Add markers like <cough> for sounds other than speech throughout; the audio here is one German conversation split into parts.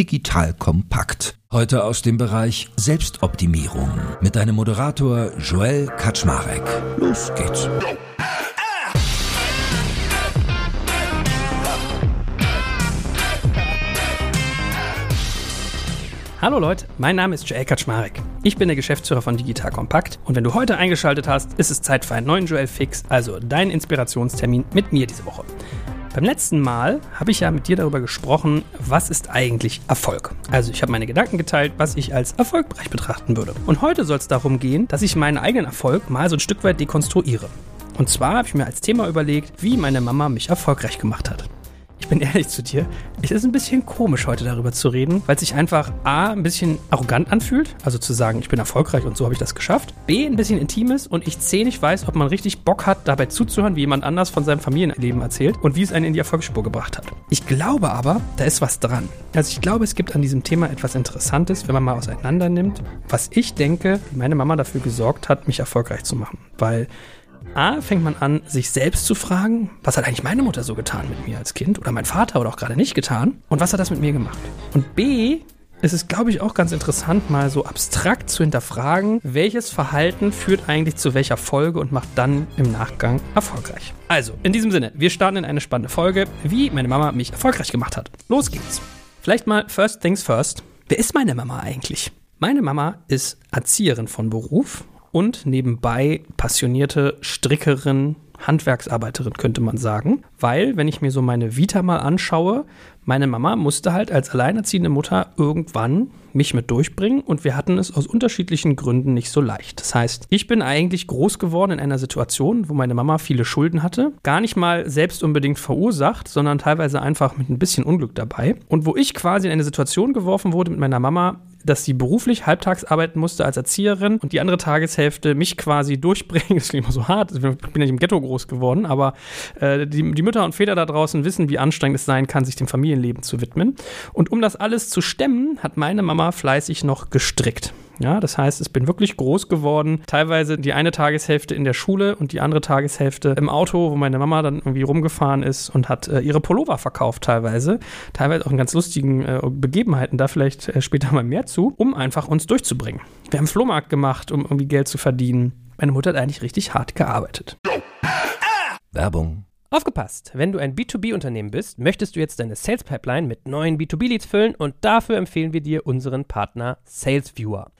digital kompakt. Heute aus dem Bereich Selbstoptimierung mit deinem Moderator Joel Kaczmarek. Los geht's. Hallo Leute, mein Name ist Joel Kaczmarek. Ich bin der Geschäftsführer von Digital Kompakt und wenn du heute eingeschaltet hast, ist es Zeit für einen neuen Joel Fix, also deinen Inspirationstermin mit mir diese Woche. Beim letzten Mal habe ich ja mit dir darüber gesprochen, was ist eigentlich Erfolg. Also ich habe meine Gedanken geteilt, was ich als erfolgreich betrachten würde. Und heute soll es darum gehen, dass ich meinen eigenen Erfolg mal so ein Stück weit dekonstruiere. Und zwar habe ich mir als Thema überlegt, wie meine Mama mich erfolgreich gemacht hat bin ehrlich zu dir, es ist ein bisschen komisch, heute darüber zu reden, weil es sich einfach A, ein bisschen arrogant anfühlt, also zu sagen, ich bin erfolgreich und so habe ich das geschafft. B, ein bisschen intim ist und ich C, nicht weiß, ob man richtig Bock hat, dabei zuzuhören, wie jemand anders von seinem Familienleben erzählt und wie es einen in die Erfolgsspur gebracht hat. Ich glaube aber, da ist was dran. Also ich glaube, es gibt an diesem Thema etwas Interessantes, wenn man mal auseinander nimmt, was ich denke, meine Mama dafür gesorgt hat, mich erfolgreich zu machen. Weil A, fängt man an, sich selbst zu fragen, was hat eigentlich meine Mutter so getan mit mir als Kind oder mein Vater oder auch gerade nicht getan und was hat das mit mir gemacht? Und B, es ist, glaube ich, auch ganz interessant, mal so abstrakt zu hinterfragen, welches Verhalten führt eigentlich zu welcher Folge und macht dann im Nachgang erfolgreich. Also, in diesem Sinne, wir starten in eine spannende Folge, wie meine Mama mich erfolgreich gemacht hat. Los geht's. Vielleicht mal first things first. Wer ist meine Mama eigentlich? Meine Mama ist Erzieherin von Beruf und nebenbei passionierte Strickerin, Handwerksarbeiterin, könnte man sagen. Weil, wenn ich mir so meine Vita mal anschaue, meine Mama musste halt als alleinerziehende Mutter irgendwann mich mit durchbringen und wir hatten es aus unterschiedlichen Gründen nicht so leicht. Das heißt, ich bin eigentlich groß geworden in einer Situation, wo meine Mama viele Schulden hatte, gar nicht mal selbst unbedingt verursacht, sondern teilweise einfach mit ein bisschen Unglück dabei und wo ich quasi in eine Situation geworfen wurde mit meiner Mama, dass sie beruflich halbtags arbeiten musste als Erzieherin und die andere Tageshälfte mich quasi durchbringen. <laughs> Das klingt immer so hart. Ich bin ja nicht im Ghetto groß geworden, aber äh, die, die Mütter und Väter da draußen wissen, wie anstrengend es sein kann, sich dem Familienleben zu widmen. Und um das alles zu stemmen, hat meine Mama fleißig noch gestrickt. Ja, das heißt, ich bin wirklich groß geworden. Teilweise die eine Tageshälfte in der Schule und die andere Tageshälfte im Auto, wo meine Mama dann irgendwie rumgefahren ist und hat äh, ihre Pullover verkauft teilweise. Teilweise auch in ganz lustigen äh, Begebenheiten, da vielleicht äh, später mal mehr zu, um einfach uns durchzubringen. Wir haben Flohmarkt gemacht, um irgendwie Geld zu verdienen. Meine Mutter hat eigentlich richtig hart gearbeitet. Werbung. Aufgepasst! Wenn du ein B2B-Unternehmen bist, möchtest du jetzt deine Sales Pipeline mit neuen B2B-Leads füllen und dafür empfehlen wir dir unseren Partner SalesViewer.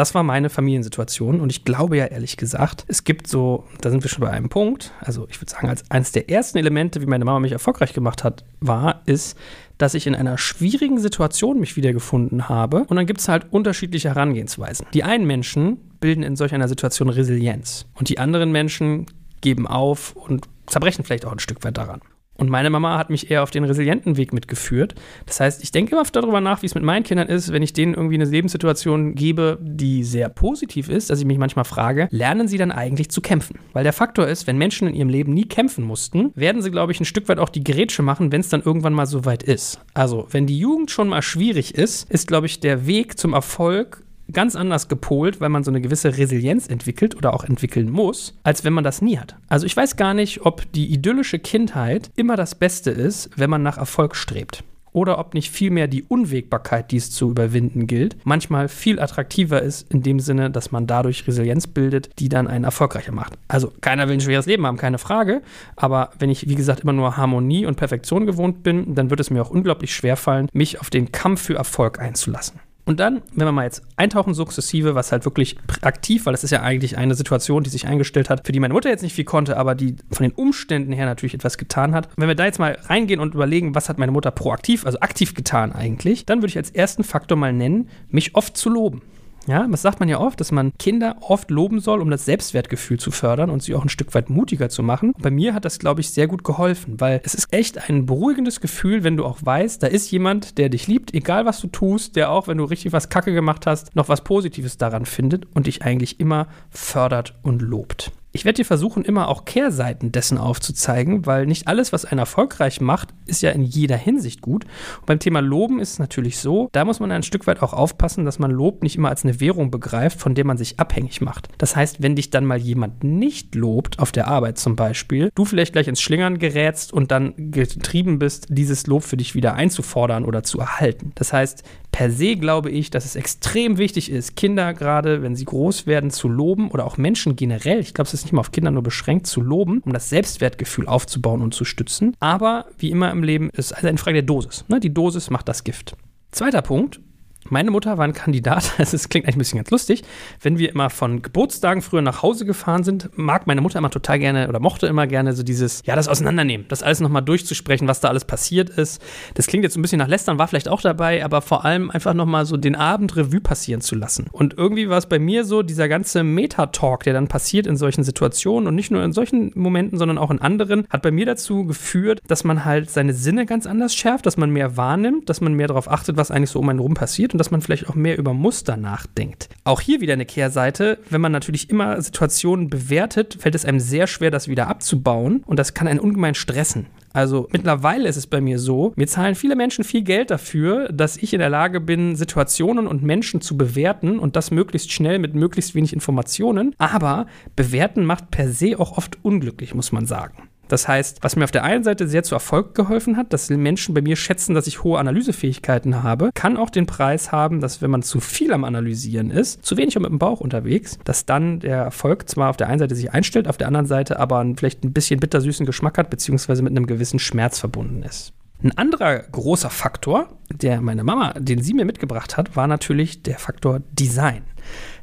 Das war meine Familiensituation und ich glaube ja ehrlich gesagt, es gibt so, da sind wir schon bei einem Punkt, also ich würde sagen, als eines der ersten Elemente, wie meine Mama mich erfolgreich gemacht hat, war, ist, dass ich in einer schwierigen Situation mich wiedergefunden habe und dann gibt es halt unterschiedliche Herangehensweisen. Die einen Menschen bilden in solch einer Situation Resilienz und die anderen Menschen geben auf und zerbrechen vielleicht auch ein Stück weit daran. Und meine Mama hat mich eher auf den resilienten Weg mitgeführt. Das heißt, ich denke immer darüber nach, wie es mit meinen Kindern ist, wenn ich denen irgendwie eine Lebenssituation gebe, die sehr positiv ist, dass ich mich manchmal frage, lernen sie dann eigentlich zu kämpfen? Weil der Faktor ist, wenn Menschen in ihrem Leben nie kämpfen mussten, werden sie, glaube ich, ein Stück weit auch die Gerätsche machen, wenn es dann irgendwann mal so weit ist. Also, wenn die Jugend schon mal schwierig ist, ist, glaube ich, der Weg zum Erfolg ganz anders gepolt, weil man so eine gewisse Resilienz entwickelt oder auch entwickeln muss, als wenn man das nie hat. Also ich weiß gar nicht, ob die idyllische Kindheit immer das Beste ist, wenn man nach Erfolg strebt. Oder ob nicht vielmehr die Unwägbarkeit, die es zu überwinden gilt, manchmal viel attraktiver ist, in dem Sinne, dass man dadurch Resilienz bildet, die dann einen erfolgreicher macht. Also keiner will ein schweres Leben haben, keine Frage. Aber wenn ich, wie gesagt, immer nur Harmonie und Perfektion gewohnt bin, dann wird es mir auch unglaublich schwer fallen, mich auf den Kampf für Erfolg einzulassen. Und dann, wenn wir mal jetzt eintauchen, sukzessive, was halt wirklich aktiv, weil das ist ja eigentlich eine Situation, die sich eingestellt hat, für die meine Mutter jetzt nicht viel konnte, aber die von den Umständen her natürlich etwas getan hat. Wenn wir da jetzt mal reingehen und überlegen, was hat meine Mutter proaktiv, also aktiv getan eigentlich, dann würde ich als ersten Faktor mal nennen, mich oft zu loben. Ja, das sagt man ja oft, dass man Kinder oft loben soll, um das Selbstwertgefühl zu fördern und sie auch ein Stück weit mutiger zu machen. Bei mir hat das, glaube ich, sehr gut geholfen, weil es ist echt ein beruhigendes Gefühl, wenn du auch weißt, da ist jemand, der dich liebt, egal was du tust, der auch, wenn du richtig was Kacke gemacht hast, noch was Positives daran findet und dich eigentlich immer fördert und lobt. Ich werde dir versuchen, immer auch Kehrseiten dessen aufzuzeigen, weil nicht alles, was einer erfolgreich macht, ist ja in jeder Hinsicht gut. Und beim Thema Loben ist es natürlich so, da muss man ein Stück weit auch aufpassen, dass man Lob nicht immer als eine Währung begreift, von der man sich abhängig macht. Das heißt, wenn dich dann mal jemand nicht lobt, auf der Arbeit zum Beispiel, du vielleicht gleich ins Schlingern gerätst und dann getrieben bist, dieses Lob für dich wieder einzufordern oder zu erhalten. Das heißt, per se glaube ich, dass es extrem wichtig ist, Kinder gerade, wenn sie groß werden, zu loben oder auch Menschen generell. Ich glaube, es ist nicht mal auf Kinder nur beschränkt, zu loben, um das Selbstwertgefühl aufzubauen und zu stützen. Aber wie immer im Leben ist also eine Frage der Dosis. Ne? Die Dosis macht das Gift. Zweiter Punkt, meine Mutter war ein Kandidat, <laughs> es klingt eigentlich ein bisschen ganz lustig. Wenn wir immer von Geburtstagen früher nach Hause gefahren sind, mag meine Mutter immer total gerne oder mochte immer gerne so dieses, ja, das Auseinandernehmen, das alles nochmal durchzusprechen, was da alles passiert ist. Das klingt jetzt ein bisschen nach Lästern, war vielleicht auch dabei, aber vor allem einfach nochmal so den Abend Revue passieren zu lassen. Und irgendwie war es bei mir so, dieser ganze Meta-Talk, der dann passiert in solchen Situationen und nicht nur in solchen Momenten, sondern auch in anderen, hat bei mir dazu geführt, dass man halt seine Sinne ganz anders schärft, dass man mehr wahrnimmt, dass man mehr darauf achtet, was eigentlich so um einen rum passiert und dass man vielleicht auch mehr über Muster nachdenkt. Auch hier wieder eine Kehrseite. Wenn man natürlich immer Situationen bewertet, fällt es einem sehr schwer, das wieder abzubauen und das kann einen ungemein stressen. Also mittlerweile ist es bei mir so, mir zahlen viele Menschen viel Geld dafür, dass ich in der Lage bin, Situationen und Menschen zu bewerten und das möglichst schnell mit möglichst wenig Informationen. Aber bewerten macht per se auch oft unglücklich, muss man sagen. Das heißt, was mir auf der einen Seite sehr zu Erfolg geholfen hat, dass Menschen bei mir schätzen, dass ich hohe Analysefähigkeiten habe, kann auch den Preis haben, dass wenn man zu viel am Analysieren ist, zu wenig mit dem Bauch unterwegs, dass dann der Erfolg zwar auf der einen Seite sich einstellt, auf der anderen Seite aber vielleicht ein bisschen bittersüßen Geschmack hat, beziehungsweise mit einem gewissen Schmerz verbunden ist. Ein anderer großer Faktor, der meine Mama, den sie mir mitgebracht hat, war natürlich der Faktor Design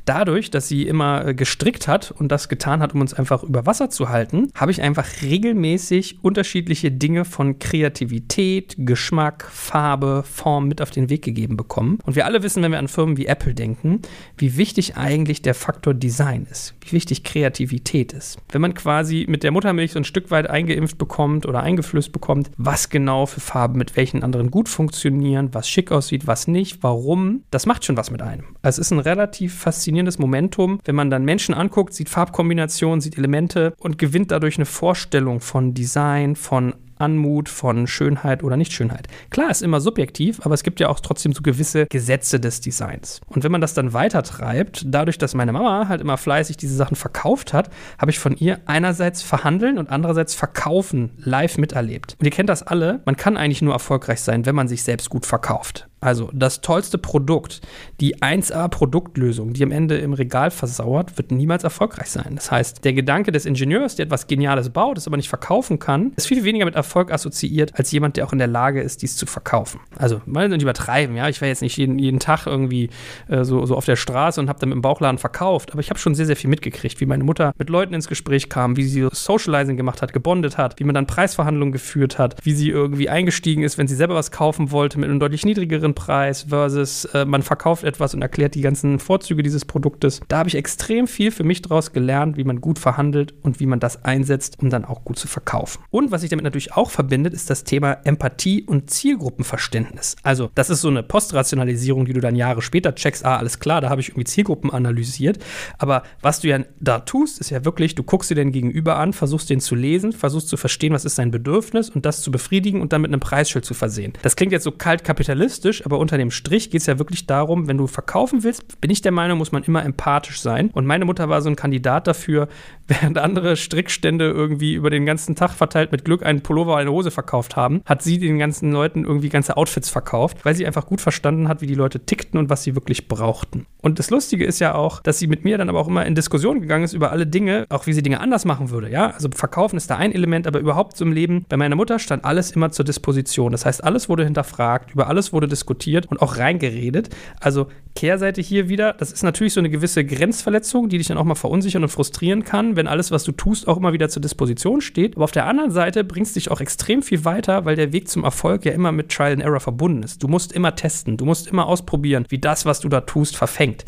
dadurch, dass sie immer äh, gestrickt hat und das getan hat, um uns einfach über Wasser zu halten, habe ich einfach regelmäßig unterschiedliche Dinge von Kreativität, Geschmack, Farbe, Form mit auf den Weg gegeben bekommen. Und wir alle wissen, wenn wir an Firmen wie Apple denken, wie wichtig eigentlich der Faktor Design ist, wie wichtig Kreativität ist. Wenn man quasi mit der Muttermilch so ein Stück weit eingeimpft bekommt oder eingeflößt bekommt, was genau für Farben mit welchen anderen gut funktionieren, was schick aussieht, was nicht, warum, das macht schon was mit einem. Also es ist ein relativ faszinierendes faszinierendes Momentum, wenn man dann Menschen anguckt, sieht Farbkombinationen, sieht Elemente und gewinnt dadurch eine Vorstellung von Design, von Anmut, von Schönheit oder Nichtschönheit. Klar, ist immer subjektiv, aber es gibt ja auch trotzdem so gewisse Gesetze des Designs. Und wenn man das dann weiter treibt, dadurch, dass meine Mama halt immer fleißig diese Sachen verkauft hat, habe ich von ihr einerseits verhandeln und andererseits verkaufen live miterlebt. Und ihr kennt das alle, man kann eigentlich nur erfolgreich sein, wenn man sich selbst gut verkauft. Also das tollste Produkt, die 1A-Produktlösung, die am Ende im Regal versauert, wird niemals erfolgreich sein. Das heißt, der Gedanke des Ingenieurs, der etwas Geniales baut, es aber nicht verkaufen kann, ist viel weniger mit Erfolg assoziiert, als jemand, der auch in der Lage ist, dies zu verkaufen. Also mal nicht übertreiben, ja. Ich war jetzt nicht jeden, jeden Tag irgendwie äh, so, so auf der Straße und habe dann dem Bauchladen verkauft, aber ich habe schon sehr, sehr viel mitgekriegt, wie meine Mutter mit Leuten ins Gespräch kam, wie sie Socializing gemacht hat, gebondet hat, wie man dann Preisverhandlungen geführt hat, wie sie irgendwie eingestiegen ist, wenn sie selber was kaufen wollte mit einem deutlich niedrigeren günstigeren Preis versus äh, man verkauft etwas und erklärt die ganzen Vorzüge dieses Produktes. Da habe ich extrem viel für mich daraus gelernt, wie man gut verhandelt und wie man das einsetzt, um dann auch gut zu verkaufen. Und was sich damit natürlich auch verbindet, ist das Thema Empathie und Zielgruppenverständnis. Also, das ist so eine Postrationalisierung, die du dann Jahre später checkst, ah, alles klar, da habe ich irgendwie Zielgruppen analysiert. Aber was du ja da tust, ist ja wirklich, du guckst dir den Gegenüber an, versuchst den zu lesen, versuchst zu verstehen, was ist sein Bedürfnis und das zu befriedigen und dann mit einem Preisschild zu versehen. Das klingt jetzt so kalt kapitalistisch, empathisch, aber unter dem Strich geht es ja wirklich darum, wenn du verkaufen willst, bin ich der Meinung, muss man immer empathisch sein. Und meine Mutter war so ein Kandidat dafür, <laughs> während andere Strickstände irgendwie über den ganzen Tag verteilt mit Glück einen Pullover oder eine Hose verkauft haben, hat sie den ganzen Leuten irgendwie ganze Outfits verkauft, weil sie einfach gut verstanden hat, wie die Leute tickten und was sie wirklich brauchten. Und das Lustige ist ja auch, dass sie mit mir dann aber auch immer in Diskussion gegangen ist über alle Dinge, auch wie sie Dinge anders machen würde. Ja, also verkaufen ist da ein Element, aber überhaupt so im Leben bei meiner Mutter stand alles immer zur Disposition. Das heißt, alles wurde hinterfragt, über alles wurde diskutiert diskutiert und auch reingeredet. Also Kehrseite hier wieder, das ist natürlich so eine gewisse Grenzverletzung, die dich dann auch mal verunsichern und frustrieren kann, wenn alles, was du tust, auch immer wieder zur Disposition steht. Aber auf der anderen Seite bringst dich auch extrem viel weiter, weil der Weg zum Erfolg ja immer mit Trial and Error verbunden ist. Du musst immer testen, du musst immer ausprobieren, wie das, was du da tust, verfängt.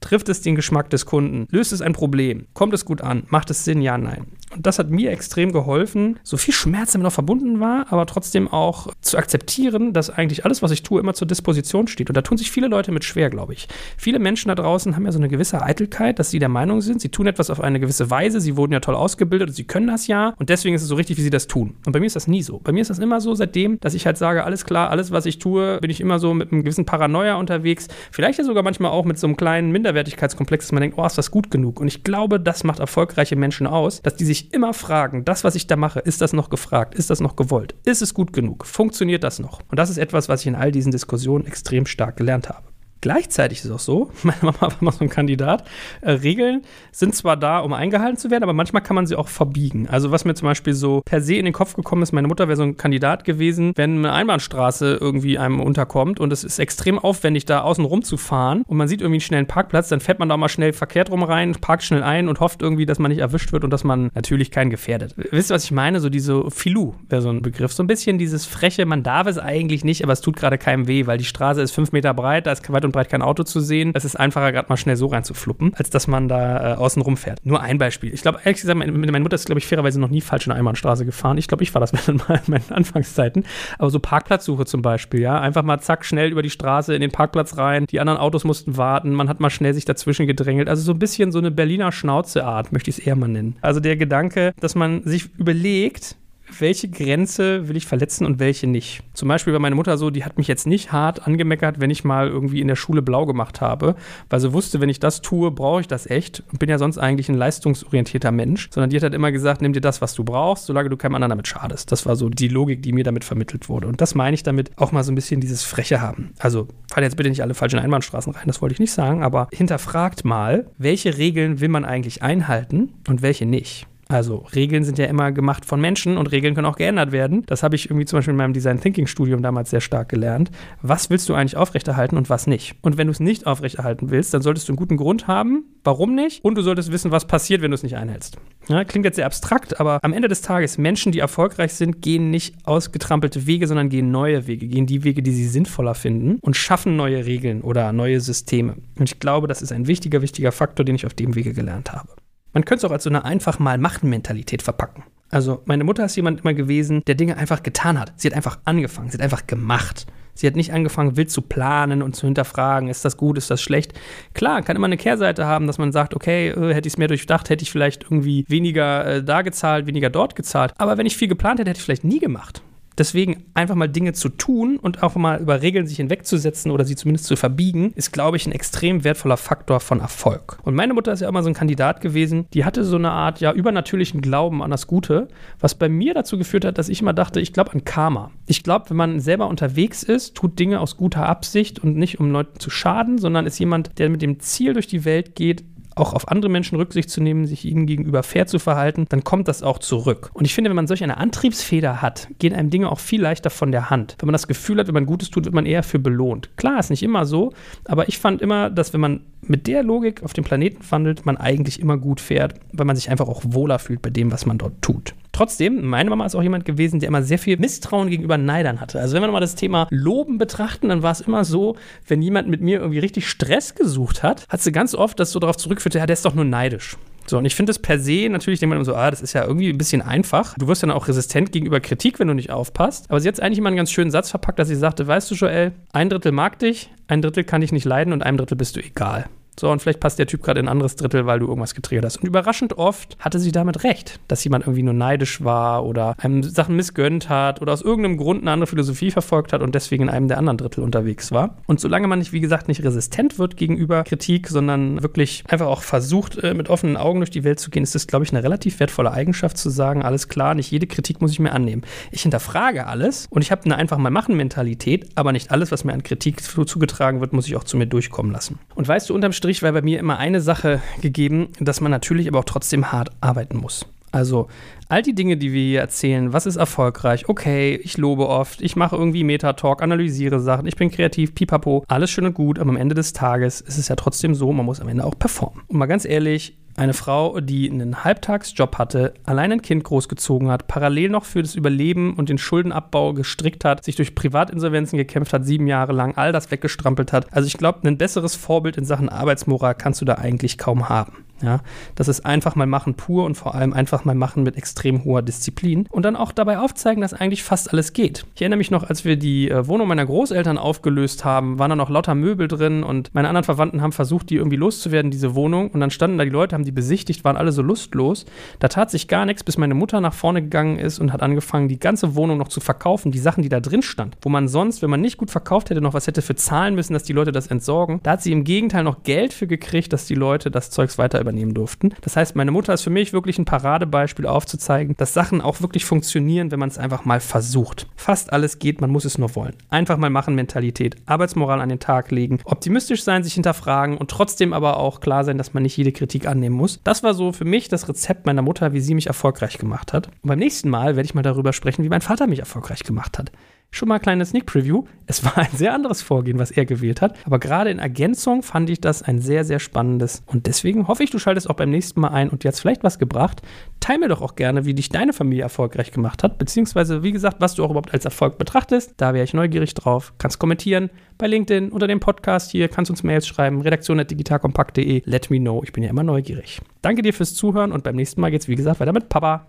Trifft es den Geschmack des Kunden? Löst es ein Problem? Kommt es gut an? Macht es Sinn? Ja, nein. Und das hat mir extrem geholfen, so viel Schmerz damit noch verbunden war, aber trotzdem auch zu akzeptieren, dass eigentlich alles, was ich tue, immer zur Disposition steht. Und da tun sich viele Leute mit schwer, glaube ich. Viele Menschen da draußen haben ja so eine gewisse Eitelkeit, dass sie der Meinung sind, sie tun etwas auf eine gewisse Weise, sie wurden ja toll ausgebildet und sie können das ja und deswegen ist es so richtig, wie sie das tun. Und bei mir ist das nie so. Bei mir ist das immer so, seitdem, dass ich halt sage, alles klar, alles, was ich tue, bin ich immer so mit einem gewissen Paranoia unterwegs. Vielleicht ja sogar manchmal auch mit so einem kleinen Minderwertigkeitskomplex, dass man denkt, oh, ist das gut genug? Und ich glaube, das macht erfolgreiche Menschen aus, dass die sich immer fragen, das, was ich da mache, ist das noch gefragt? Ist das noch gewollt? Ist es gut genug? Funktioniert das noch? Und das ist etwas, was ich in all diesen Diskussionen extrem stark gelernt habe. Gleichzeitig ist es auch so, <laughs> meine Mama war mal so ein Kandidat, äh, Regeln sind zwar da, um eingehalten zu werden, aber manchmal kann man sie auch verbiegen. Also was mir zum Beispiel so per se in den Kopf gekommen ist, meine Mutter wäre so ein Kandidat gewesen, wenn eine Einbahnstraße irgendwie einem unterkommt und es ist extrem aufwendig, da außen rum zu fahren und man sieht irgendwie einen schnellen Parkplatz, dann fährt man da mal schnell verkehrt rum rein, parkt schnell ein und hofft irgendwie, dass man nicht erwischt wird und dass man natürlich keinen gefährdet. Wisst ihr, was ich meine? So diese Filou wäre so ein Begriff. So ein bisschen dieses freche, man darf es eigentlich nicht, aber es tut gerade keinem weh, weil die Straße ist fünf Meter breit, da ist weit und breit kein Auto zu sehen. Es ist einfacher, gerade mal schnell so reinzufluppen, als dass man da äh, außen rumfährt. Nur ein Beispiel. Ich glaube, ehrlich gesagt, meine, meine Mutter ist, glaube ich, fairerweise noch nie falsch in einer Einbahnstraße gefahren. Ich glaube, ich war das <laughs> in meinen Anfangszeiten. Aber so Parkplatzsuche zum Beispiel, ja. Einfach mal zack, schnell über die Straße in den Parkplatz rein. Die anderen Autos mussten warten. Man hat mal schnell sich dazwischen gedrängelt. Also so ein bisschen so eine Berliner Schnauzeart, möchte ich es eher mal nennen. Also der Gedanke, dass man sich überlegt, welche Grenze will ich verletzen und welche nicht. Zum Beispiel war meine Mutter so, die hat mich jetzt nicht hart angemeckert, wenn ich mal irgendwie in der Schule blau gemacht habe, weil sie wusste, wenn ich das tue, brauche ich das echt und bin ja sonst eigentlich ein leistungsorientierter Mensch, sondern die hat halt immer gesagt, nimm dir das, was du brauchst, solange du keinem anderen damit schadest. Das war so die Logik, die mir damit vermittelt wurde. Und das meine ich damit auch mal so ein bisschen dieses Freche haben. Also fallen jetzt bitte nicht alle falschen Einbahnstraßen rein, das wollte ich nicht sagen, aber hinterfragt mal, welche Regeln will man eigentlich einhalten und welche nicht. Also Regeln sind ja immer gemacht von Menschen und Regeln können auch geändert werden. Das habe ich irgendwie zum Beispiel in meinem Design Thinking Studium damals sehr stark gelernt. Was willst du eigentlich aufrechterhalten und was nicht? Und wenn du es nicht aufrechterhalten willst, dann solltest du einen guten Grund haben, warum nicht? Und du solltest wissen, was passiert, wenn du es nicht einhältst. Ja, klingt jetzt sehr abstrakt, aber am Ende des Tages, Menschen, die erfolgreich sind, gehen nicht ausgetrampelte Wege, sondern gehen neue Wege, gehen die Wege, die sie sinnvoller finden und schaffen neue Regeln oder neue Systeme. Und ich glaube, das ist ein wichtiger, wichtiger Faktor, den ich auf dem Wege gelernt habe. Man könnte es auch als so eine einfach mal Machen-Mentalität verpacken. Also meine Mutter ist jemand immer gewesen, der Dinge einfach getan hat. Sie hat einfach angefangen, sie hat einfach gemacht. Sie hat nicht angefangen, wild zu planen und zu hinterfragen, ist das gut, ist das schlecht. Klar, kann immer eine Kehrseite haben, dass man sagt, okay, äh, hätte ich es mehr durchdacht, hätte ich vielleicht irgendwie weniger äh, da gezahlt, weniger dort gezahlt. Aber wenn ich viel geplant hätte, hätte ich vielleicht nie gemacht. Deswegen einfach mal Dinge zu tun und auch mal über Regeln sich hinwegzusetzen oder sie zumindest zu verbiegen, ist, glaube ich, ein extrem wertvoller Faktor von Erfolg. Und meine Mutter ist ja immer so ein Kandidat gewesen, die hatte so eine Art, ja, übernatürlichen Glauben an das Gute, was bei mir dazu geführt hat, dass ich immer dachte, ich glaube an Karma. Ich glaube, wenn man selber unterwegs ist, tut Dinge aus guter Absicht und nicht um Leuten zu schaden, sondern ist jemand, der mit dem Ziel durch die Welt geht, auch auf andere Menschen Rücksicht zu nehmen, sich ihnen gegenüber fair zu verhalten, dann kommt das auch zurück. Und ich finde, wenn man solch eine Antriebsfeder hat, gehen einem Dinge auch viel leichter von der Hand. Wenn man das Gefühl hat, wenn man Gutes tut, wird man eher für belohnt. Klar, ist nicht immer so, aber ich fand immer, dass wenn man mit der Logik auf dem Planeten wandelt, man eigentlich immer gut fährt, weil man sich einfach auch wohler fühlt bei dem, was man dort tut. Trotzdem, meine Mama ist auch jemand gewesen, der immer sehr viel Misstrauen gegenüber Neidern hatte. Also wenn wir mal das Thema Loben betrachten, dann war es immer so, wenn jemand mit mir irgendwie richtig Stress gesucht hat, hat sie ganz oft das so darauf zurückgeführt, ja, der ist doch nur neidisch. So, und ich finde es per se natürlich, denkt man immer so, ah, das ist ja irgendwie ein bisschen einfach. Du wirst dann auch resistent gegenüber Kritik, wenn du nicht aufpasst. Aber sie hat eigentlich immer einen ganz schönen Satz verpackt, dass sie sagte, weißt du, Joel, ein Drittel mag dich, ein Drittel kann dich nicht leiden und einem Drittel bist du egal. So, und vielleicht passt der Typ gerade in ein anderes Drittel, weil du irgendwas getriggert hast. Und überraschend oft hatte sie damit recht, dass jemand irgendwie nur neidisch war oder einem Sachen missgönnt hat oder aus irgendeinem Grund eine andere Philosophie verfolgt hat und deswegen in einem der anderen Drittel unterwegs war. Und solange man nicht, wie gesagt, nicht resistent wird gegenüber Kritik, sondern wirklich einfach auch versucht, äh, mit offenen Augen durch die Welt zu gehen, ist das, glaube ich, eine relativ wertvolle Eigenschaft zu sagen, alles klar, nicht jede Kritik muss ich mir annehmen. Ich hinterfrage alles und ich habe eine einfach mal machen Mentalität, aber nicht alles, was mir an Kritik zugetragen wird, muss ich auch zu mir durchkommen lassen. Und weißt du, unterm Strich war bei mir immer eine Sache gegeben, dass man natürlich aber auch trotzdem hart arbeiten muss. Also all die Dinge, die wir hier erzählen, was ist erfolgreich, okay, ich lobe oft, ich mache irgendwie Metatalk, analysiere Sachen, ich bin kreativ, pipapo, alles schön und gut, aber am Ende des Tages ist es ja trotzdem so, man muss am Ende auch performen. Und mal ganz ehrlich, eine Frau, die einen Halbtagsjob hatte, allein ein Kind großgezogen hat, parallel noch für das Überleben und den Schuldenabbau gestrickt hat, sich durch Privatinsolvenzen gekämpft hat, sieben Jahre lang, all das weggestrampelt hat. Also ich glaube, ein besseres Vorbild in Sachen Arbeitsmoral kannst du da eigentlich kaum haben. Ja, das ist einfach mal machen pur und vor allem einfach mal machen mit extrem hoher Disziplin und dann auch dabei aufzeigen, dass eigentlich fast alles geht. Ich erinnere mich noch, als wir die äh, Wohnung meiner Großeltern aufgelöst haben, waren da noch lauter Möbel drin und meine anderen Verwandten haben versucht, die irgendwie loszuwerden, diese Wohnung und dann standen da die Leute, haben die besichtigt, waren alle so lustlos. Da tat sich gar nichts, bis meine Mutter nach vorne gegangen ist und hat angefangen, die ganze Wohnung noch zu verkaufen, die Sachen, die da drin stand, wo man sonst, wenn man nicht gut verkauft hätte, noch was hätte für zahlen müssen, dass die Leute das entsorgen. Da hat sie im Gegenteil noch Geld für gekriegt, dass die Leute das Zeugs weiter übernehmen durften. Das heißt, meine Mutter ist für mich wirklich ein Paradebeispiel aufzuzeigen, dass Sachen auch wirklich funktionieren, wenn man es einfach mal versucht. Fast alles geht, man muss es nur wollen. Einfach mal machen Mentalität, Arbeitsmoral an den Tag legen, optimistisch sein, sich hinterfragen und trotzdem aber auch klar sein, dass man nicht jede Kritik annehmen muss. Das war so für mich das Rezept meiner Mutter, wie sie mich erfolgreich gemacht hat. Und beim nächsten Mal werde ich mal darüber sprechen, wie mein Vater mich erfolgreich gemacht hat. Schon mal ein kleines Sneak Preview. Es war ein sehr anderes Vorgehen, was er gewählt hat. Aber gerade in Ergänzung fand ich das ein sehr, sehr spannendes. Und deswegen hoffe ich, du schaltest auch beim nächsten Mal ein und dir hat vielleicht was gebracht. Teil mir doch auch gerne, wie dich deine Familie erfolgreich gemacht hat. Beziehungsweise, wie gesagt, was du auch überhaupt als Erfolg betrachtest. Da wäre ich neugierig drauf. Kannst kommentieren bei LinkedIn unter dem Podcast hier. Kannst uns Mails schreiben. redaktion.digitalkompakt.de. Let me know. Ich bin ja immer neugierig. Danke dir fürs Zuhören und beim nächsten Mal geht's, wie gesagt, weiter mit Papa.